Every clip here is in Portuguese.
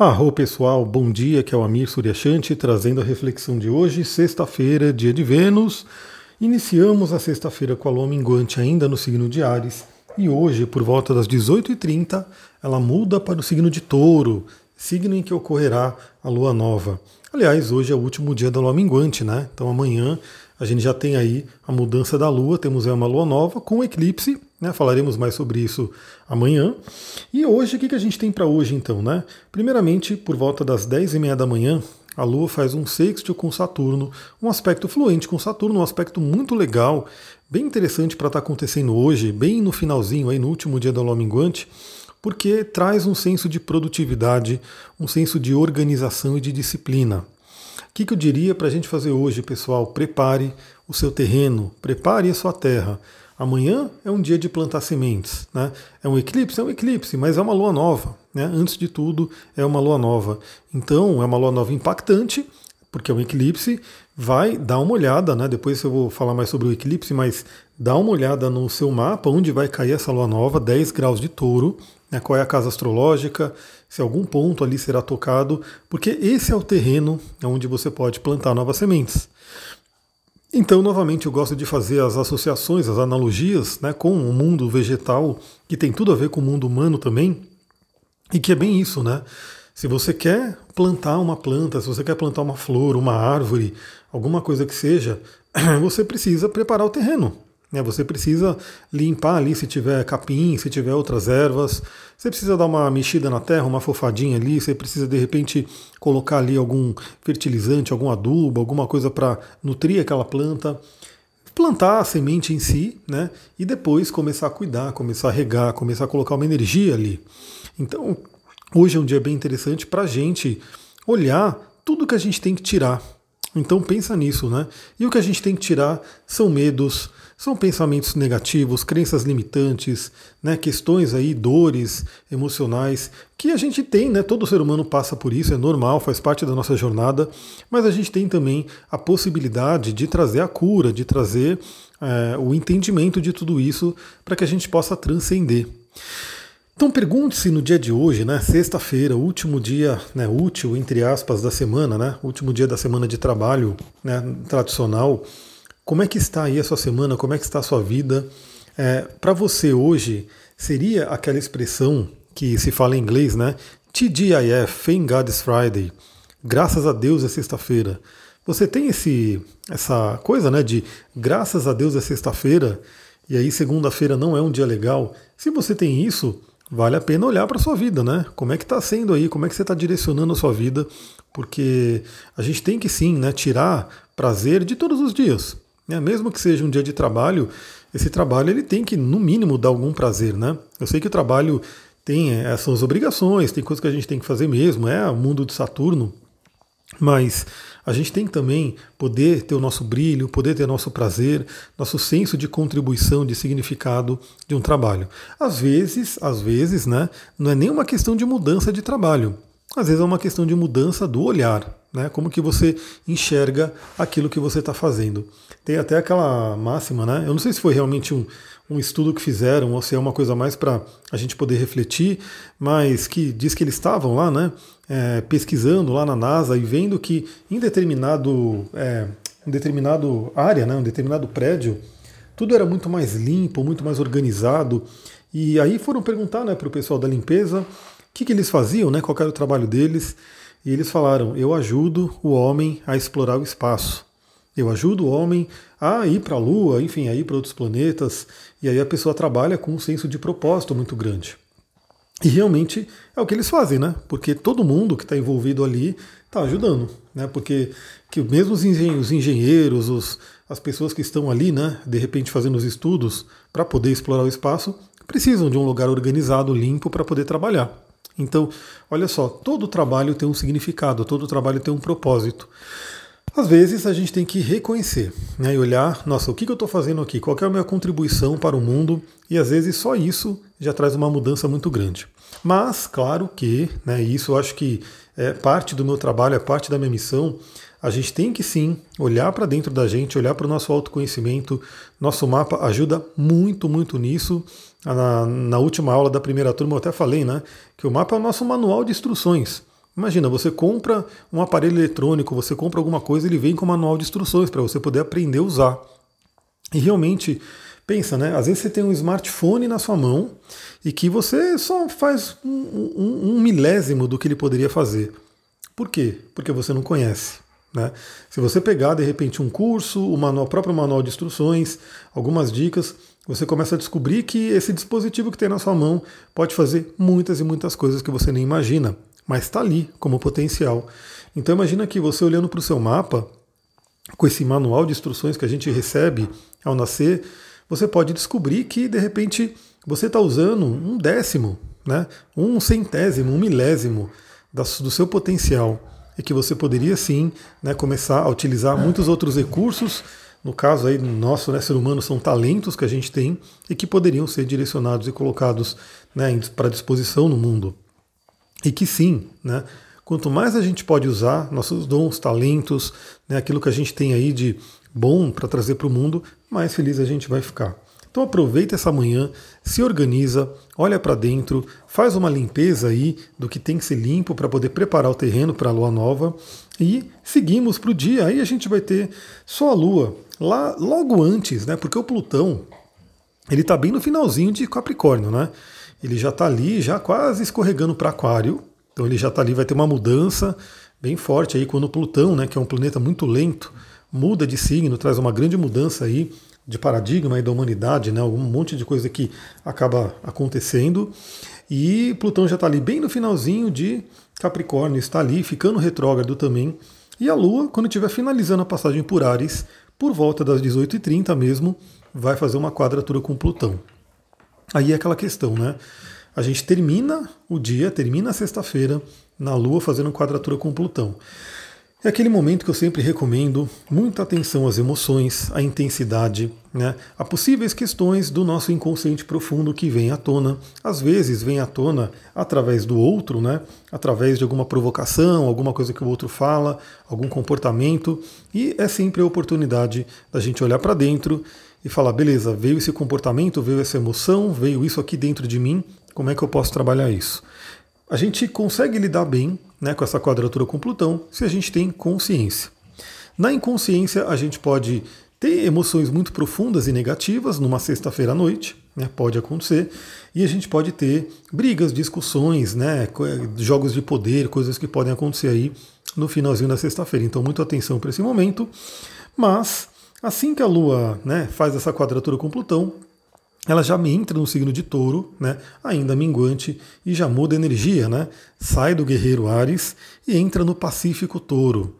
Arro pessoal, bom dia, que é o Amir Suryashanti trazendo a reflexão de hoje, sexta-feira, dia de Vênus. Iniciamos a sexta-feira com a lua minguante ainda no signo de Ares e hoje, por volta das 18h30, ela muda para o signo de Touro, signo em que ocorrerá a lua nova. Aliás, hoje é o último dia da lua minguante, né? Então amanhã a gente já tem aí a mudança da lua, temos aí uma lua nova com eclipse né? Falaremos mais sobre isso amanhã. E hoje, o que, que a gente tem para hoje então? Né? Primeiramente, por volta das 10 e meia da manhã, a Lua faz um sextil com Saturno, um aspecto fluente com Saturno, um aspecto muito legal, bem interessante para estar tá acontecendo hoje, bem no finalzinho, aí no último dia da Lua minguante, porque traz um senso de produtividade, um senso de organização e de disciplina. O que, que eu diria para a gente fazer hoje, pessoal? Prepare o seu terreno, prepare a sua terra. Amanhã é um dia de plantar sementes. Né? É um eclipse? É um eclipse, mas é uma lua nova. Né? Antes de tudo, é uma lua nova. Então, é uma lua nova impactante, porque é um eclipse. Vai dar uma olhada, né? depois eu vou falar mais sobre o eclipse, mas dá uma olhada no seu mapa, onde vai cair essa lua nova, 10 graus de touro, né? qual é a casa astrológica, se algum ponto ali será tocado, porque esse é o terreno onde você pode plantar novas sementes. Então, novamente, eu gosto de fazer as associações, as analogias né, com o mundo vegetal, que tem tudo a ver com o mundo humano também, e que é bem isso, né? Se você quer plantar uma planta, se você quer plantar uma flor, uma árvore, alguma coisa que seja, você precisa preparar o terreno. Né? Você precisa limpar ali se tiver capim, se tiver outras ervas. Você precisa dar uma mexida na terra, uma fofadinha ali. Você precisa de repente colocar ali algum fertilizante, algum adubo, alguma coisa para nutrir aquela planta. Plantar a semente em si, né? E depois começar a cuidar, começar a regar, começar a colocar uma energia ali. Então, hoje é um dia bem interessante para a gente olhar tudo que a gente tem que tirar. Então pensa nisso, né? E o que a gente tem que tirar são medos, são pensamentos negativos, crenças limitantes, né, questões aí, dores emocionais que a gente tem, né? Todo ser humano passa por isso, é normal, faz parte da nossa jornada, mas a gente tem também a possibilidade de trazer a cura, de trazer é, o entendimento de tudo isso para que a gente possa transcender. Então pergunte-se no dia de hoje, né, sexta-feira, último dia, né, útil entre aspas da semana, né, último dia da semana de trabalho, né, tradicional. Como é que está aí a sua semana? Como é que está a sua vida? É, Para você hoje, seria aquela expressão que se fala em inglês, né? TGIF, Thank God is Friday. Graças a Deus é sexta-feira. Você tem esse, essa coisa, né, de graças a Deus é sexta-feira e aí segunda-feira não é um dia legal. Se você tem isso, vale a pena olhar para sua vida, né? Como é que está sendo aí? Como é que você está direcionando a sua vida? Porque a gente tem que sim, né, tirar prazer de todos os dias. Né? Mesmo que seja um dia de trabalho, esse trabalho ele tem que, no mínimo, dar algum prazer. Né? Eu sei que o trabalho tem essas é, obrigações, tem coisas que a gente tem que fazer mesmo, é o mundo de Saturno, mas a gente tem que também poder ter o nosso brilho, poder ter nosso prazer, nosso senso de contribuição, de significado de um trabalho. Às vezes, às vezes, né, não é nem uma questão de mudança de trabalho. Às vezes é uma questão de mudança do olhar, né? Como que você enxerga aquilo que você está fazendo. Tem até aquela máxima, né? Eu não sei se foi realmente um, um estudo que fizeram ou se é uma coisa mais para a gente poder refletir, mas que diz que eles estavam lá, né? É, pesquisando lá na NASA e vendo que em determinado, é, em determinado área, né? Um determinado prédio, tudo era muito mais limpo, muito mais organizado. E aí foram perguntar, né, para o pessoal da limpeza o que, que eles faziam, né? qual era o trabalho deles. E eles falaram: eu ajudo o homem a explorar o espaço. Eu ajudo o homem a ir para a Lua, enfim, a ir para outros planetas. E aí a pessoa trabalha com um senso de propósito muito grande. E realmente é o que eles fazem, né? Porque todo mundo que está envolvido ali está ajudando, né? Porque que mesmo os engenheiros, os, as pessoas que estão ali, né, de repente fazendo os estudos para poder explorar o espaço, precisam de um lugar organizado, limpo para poder trabalhar. Então, olha só, todo trabalho tem um significado, todo trabalho tem um propósito. Às vezes a gente tem que reconhecer né, e olhar, nossa, o que, eu estou fazendo aqui? Qual é a minha contribuição para o mundo? E às vezes só isso já traz uma mudança muito grande. Mas, claro que, né, isso eu acho que é parte do meu trabalho, é parte da minha missão, a gente tem que sim olhar para dentro da gente, olhar para o nosso autoconhecimento. Nosso mapa ajuda muito, muito nisso. Na, na, última aula da primeira turma eu até falei, né? Que o mapa é o nosso manual de instruções. Imagina, você compra um aparelho eletrônico, você compra alguma coisa, ele vem com manual de instruções para você poder aprender a usar. E realmente, pensa, né? Às vezes você tem um smartphone na sua mão e que você só faz um, um, um milésimo do que ele poderia fazer. Por quê? Porque você não conhece. Né? Se você pegar de repente um curso, o manual, próprio manual de instruções, algumas dicas, você começa a descobrir que esse dispositivo que tem na sua mão pode fazer muitas e muitas coisas que você nem imagina, mas está ali como potencial. Então imagina que você olhando para o seu mapa, com esse manual de instruções que a gente recebe ao nascer, você pode descobrir que de repente você está usando um décimo, né? um centésimo, um milésimo do seu potencial e que você poderia sim né, começar a utilizar muitos outros recursos. No caso aí nosso, né, ser humano, são talentos que a gente tem e que poderiam ser direcionados e colocados né, para disposição no mundo. E que sim, né, quanto mais a gente pode usar nossos dons, talentos, né, aquilo que a gente tem aí de bom para trazer para o mundo, mais feliz a gente vai ficar. Então aproveita essa manhã, se organiza, olha para dentro, faz uma limpeza aí do que tem que ser limpo para poder preparar o terreno para a lua nova e seguimos para o dia. Aí a gente vai ter só a lua lá logo antes, né? Porque o Plutão ele está bem no finalzinho de Capricórnio, né? Ele já está ali, já quase escorregando para Aquário. Então ele já está ali, vai ter uma mudança bem forte aí quando Plutão, né, que é um planeta muito lento, muda de signo, traz uma grande mudança aí de paradigma aí da humanidade, né? um monte de coisa que acaba acontecendo. E Plutão já está ali bem no finalzinho de Capricórnio, está ali ficando retrógrado também. E a Lua, quando estiver finalizando a passagem por Ares, por volta das 18h30 mesmo, vai fazer uma quadratura com Plutão. Aí é aquela questão, né? A gente termina o dia, termina a sexta-feira, na Lua fazendo quadratura com Plutão. É aquele momento que eu sempre recomendo muita atenção às emoções, à intensidade, né, a possíveis questões do nosso inconsciente profundo que vem à tona. Às vezes vem à tona através do outro, né, através de alguma provocação, alguma coisa que o outro fala, algum comportamento, e é sempre a oportunidade da gente olhar para dentro e falar: beleza, veio esse comportamento, veio essa emoção, veio isso aqui dentro de mim, como é que eu posso trabalhar isso? A gente consegue lidar bem né, com essa quadratura com Plutão se a gente tem consciência. Na inconsciência, a gente pode ter emoções muito profundas e negativas numa sexta-feira à noite, né, pode acontecer, e a gente pode ter brigas, discussões, né, jogos de poder, coisas que podem acontecer aí no finalzinho da sexta-feira. Então, muita atenção para esse momento. Mas, assim que a Lua né, faz essa quadratura com Plutão, ela já entra no signo de touro, né, ainda minguante, e já muda a energia, né, sai do guerreiro Ares e entra no Pacífico Touro.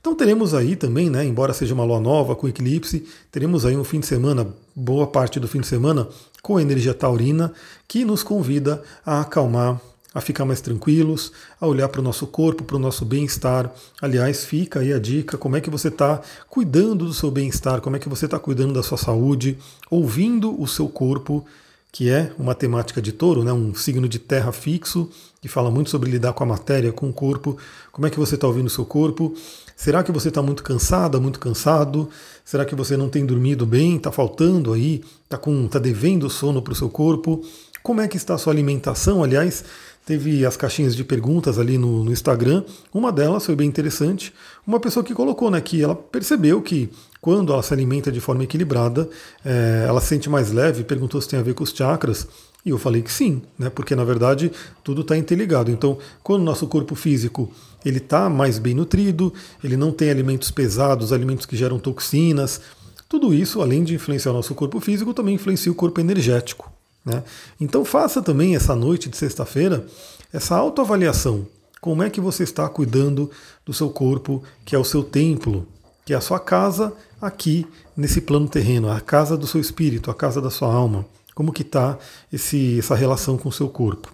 Então teremos aí também, né, embora seja uma lua nova com eclipse, teremos aí um fim de semana, boa parte do fim de semana, com energia taurina, que nos convida a acalmar a ficar mais tranquilos, a olhar para o nosso corpo, para o nosso bem-estar. Aliás, fica aí a dica: como é que você está cuidando do seu bem-estar, como é que você está cuidando da sua saúde, ouvindo o seu corpo, que é uma temática de touro, né, um signo de terra fixo, que fala muito sobre lidar com a matéria, com o corpo. Como é que você está ouvindo o seu corpo? Será que você está muito cansada, muito cansado? Será que você não tem dormido bem? Está faltando aí? Está tá devendo sono para o seu corpo? Como é que está a sua alimentação? Aliás, Teve as caixinhas de perguntas ali no, no, Instagram. Uma delas foi bem interessante. Uma pessoa que colocou né, que ela percebeu que quando ela se alimenta de forma equilibrada, é, ela se sente mais leve. Perguntou se tem a ver com os chakras. E eu falei que sim, né, porque na verdade tudo está interligado. Então, quando o nosso corpo físico ele está mais bem nutrido, ele não tem alimentos pesados, alimentos que geram toxinas, tudo isso, além de influenciar o nosso corpo físico, também influencia o corpo energético. Né? Então faça também essa noite de sexta-feira essa autoavaliação. Como é que você está cuidando do seu corpo, que é o seu templo, que é a sua casa aqui nesse plano terreno, a casa do seu espírito, a casa da sua alma. Como que está essa relação com o seu corpo.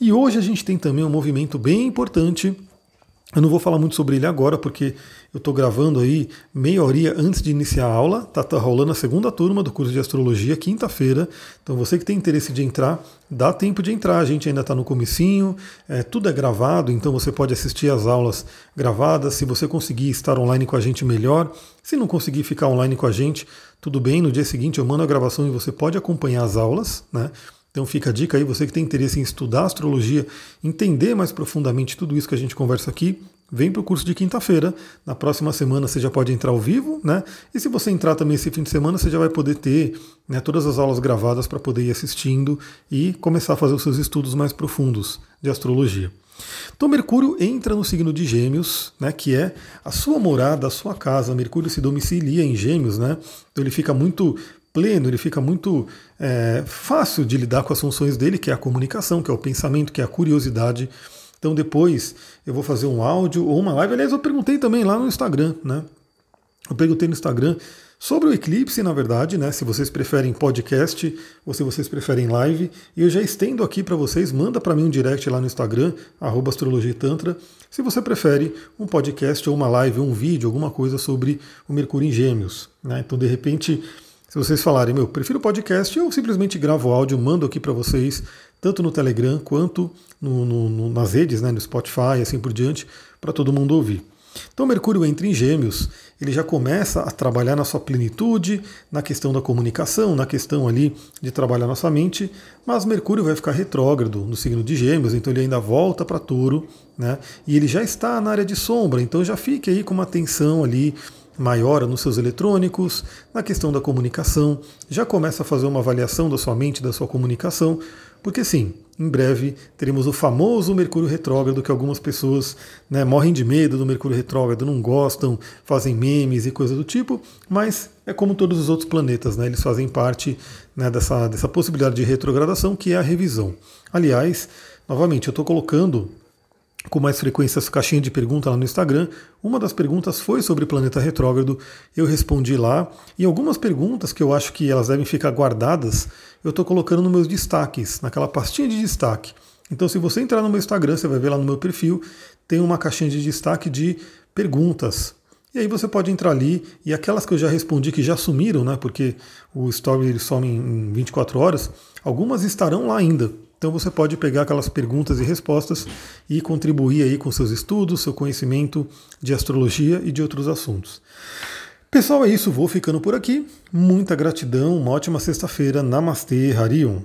E hoje a gente tem também um movimento bem importante eu não vou falar muito sobre ele agora, porque eu estou gravando aí meia hora antes de iniciar a aula. Está tá rolando a segunda turma do curso de astrologia, quinta-feira. Então você que tem interesse de entrar, dá tempo de entrar. A gente ainda está no comecinho, é, tudo é gravado, então você pode assistir as aulas gravadas. Se você conseguir estar online com a gente, melhor. Se não conseguir ficar online com a gente, tudo bem. No dia seguinte eu mando a gravação e você pode acompanhar as aulas, né? Então fica a dica aí, você que tem interesse em estudar astrologia, entender mais profundamente tudo isso que a gente conversa aqui, vem para o curso de quinta-feira. Na próxima semana você já pode entrar ao vivo, né? E se você entrar também esse fim de semana, você já vai poder ter né, todas as aulas gravadas para poder ir assistindo e começar a fazer os seus estudos mais profundos de astrologia. Então Mercúrio entra no signo de Gêmeos, né, que é a sua morada, a sua casa. Mercúrio se domicilia em Gêmeos, né? Então ele fica muito pleno, ele fica muito é, fácil de lidar com as funções dele, que é a comunicação, que é o pensamento, que é a curiosidade. Então depois eu vou fazer um áudio ou uma live. Aliás, eu perguntei também lá no Instagram, né? Eu perguntei no Instagram sobre o eclipse, na verdade, né? Se vocês preferem podcast ou se vocês preferem live. E eu já estendo aqui para vocês, manda para mim um direct lá no Instagram, astrologitantra, se você prefere um podcast ou uma live, ou um vídeo, alguma coisa sobre o Mercúrio em Gêmeos. Né? Então, de repente, se vocês falarem, meu, prefiro podcast, eu simplesmente gravo áudio, mando aqui para vocês, tanto no Telegram quanto no, no, no, nas redes, né, no Spotify assim por diante, para todo mundo ouvir. Então Mercúrio entra em Gêmeos, ele já começa a trabalhar na sua plenitude, na questão da comunicação, na questão ali de trabalhar nossa mente, mas Mercúrio vai ficar retrógrado no signo de Gêmeos, então ele ainda volta para Touro, né? E ele já está na área de sombra, então já fique aí com uma atenção ali maior nos seus eletrônicos, na questão da comunicação, já começa a fazer uma avaliação da sua mente, da sua comunicação, porque sim, em breve teremos o famoso Mercúrio retrógrado, que algumas pessoas né, morrem de medo do Mercúrio retrógrado, não gostam, fazem memes e coisa do tipo, mas é como todos os outros planetas, né, eles fazem parte né, dessa, dessa possibilidade de retrogradação que é a revisão. Aliás, novamente, eu estou colocando com mais frequência essa caixinha de pergunta lá no Instagram. Uma das perguntas foi sobre planeta retrógrado, eu respondi lá. E algumas perguntas que eu acho que elas devem ficar guardadas, eu estou colocando nos meus destaques, naquela pastinha de destaque. Então, se você entrar no meu Instagram, você vai ver lá no meu perfil, tem uma caixinha de destaque de perguntas. E aí você pode entrar ali e aquelas que eu já respondi que já sumiram, né? Porque o story ele some em 24 horas, algumas estarão lá ainda. Então você pode pegar aquelas perguntas e respostas e contribuir aí com seus estudos, seu conhecimento de astrologia e de outros assuntos. Pessoal, é isso, vou ficando por aqui. Muita gratidão, uma ótima sexta-feira. Namastê, Harion.